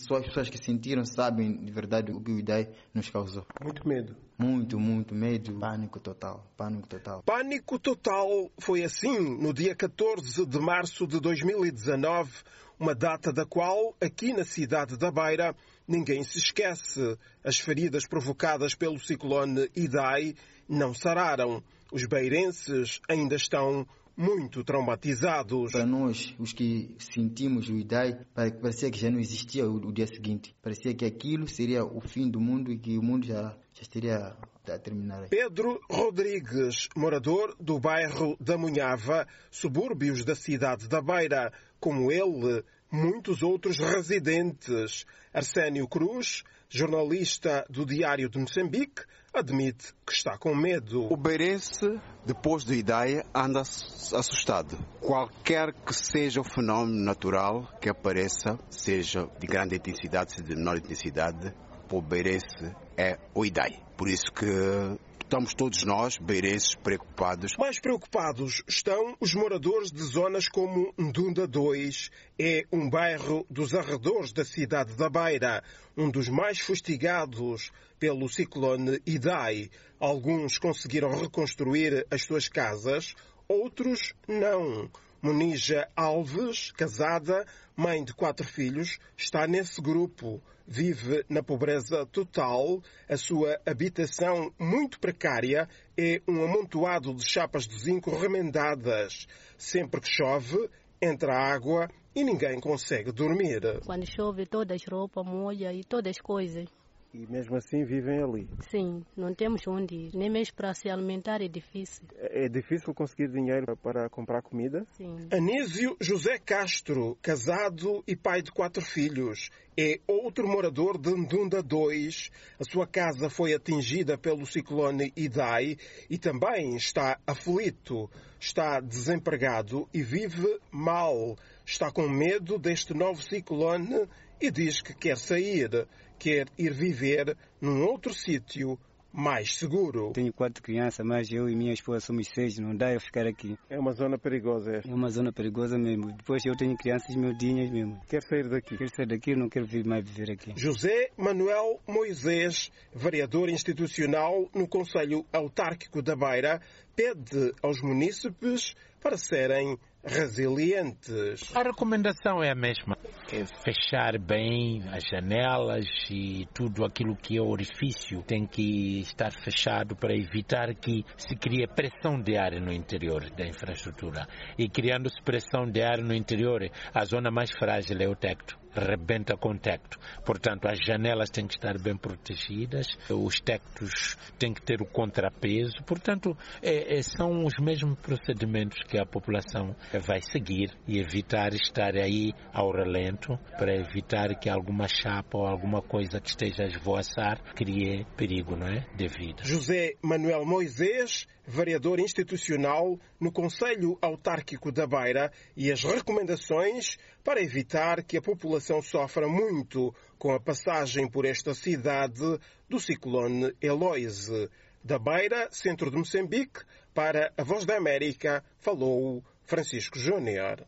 só as pessoas que sentiram sabem de verdade o que o IDAI nos causou. Muito medo. Muito, muito medo, pânico total, pânico total. Pânico total foi assim no dia 14 de março de 2019, uma data da qual, aqui na cidade da Beira, ninguém se esquece. As feridas provocadas pelo ciclone Idai não sararam. Os beirenses ainda estão muito traumatizados. Para nós, os que sentimos o IDAI, parecia que já não existia o, dia seguinte. Parecia que aquilo seria o fim do mundo e que o mundo já, já estaria a terminar. Pedro Rodrigues, morador do bairro da Munhava, subúrbios da cidade da Beira. Como ele, muitos outros residentes. Arsénio Cruz, jornalista do Diário de Moçambique, admite que está com medo. O beirense, depois do Idaia, anda assustado. Qualquer que seja o fenómeno natural que apareça, seja de grande intensidade, seja de menor intensidade, o beirense é o Idaia. Por isso que estamos todos nós, beirenses, preocupados. Mais preocupados estão os moradores de zonas como Ndunda 2. É um bairro dos arredores da cidade da Beira, um dos mais fustigados pelo ciclone Idai. Alguns conseguiram reconstruir as suas casas, outros não. Monija Alves, casada, mãe de quatro filhos, está nesse grupo. Vive na pobreza total. A sua habitação, muito precária, é um amontoado de chapas de zinco remendadas. Sempre que chove, entra água e ninguém consegue dormir. Quando chove, todas as roupas molham e todas as coisas. E mesmo assim vivem ali? Sim, não temos onde ir. Nem mesmo para se alimentar é difícil. É difícil conseguir dinheiro para comprar comida? Sim. Anísio José Castro, casado e pai de quatro filhos, é outro morador de Ndunda 2. A sua casa foi atingida pelo ciclone Idai e também está aflito. Está desempregado e vive mal. Está com medo deste novo ciclone e diz que quer sair quer ir viver num outro sítio mais seguro. Tenho quatro crianças, mas eu e minha esposa somos seis, não dá eu ficar aqui. É uma zona perigosa esta? É uma zona perigosa mesmo. Depois eu tenho crianças miudinhas mesmo. Quer sair daqui? Quero sair daqui, não quero vir mais viver aqui. José Manuel Moisés, vereador institucional no Conselho Autárquico da Beira, pede aos munícipes para serem resilientes. A recomendação é a mesma: é fechar bem as janelas e tudo aquilo que é orifício tem que estar fechado para evitar que se crie pressão de ar no interior da infraestrutura. E criando-se pressão de ar no interior, a zona mais frágil é o teto rebenta com tecto. Portanto, as janelas têm que estar bem protegidas, os tectos têm que ter o contrapeso. Portanto, é, é, são os mesmos procedimentos que a população vai seguir e evitar estar aí ao relento para evitar que alguma chapa ou alguma coisa que esteja a esvoaçar crie perigo, não é? De vida. José Manuel Moisés, vereador institucional no Conselho Autárquico da Beira e as recomendações para evitar que a população muito com a passagem por esta cidade do ciclone Eloise. Da Beira, centro de Moçambique, para a Voz da América, falou Francisco Júnior.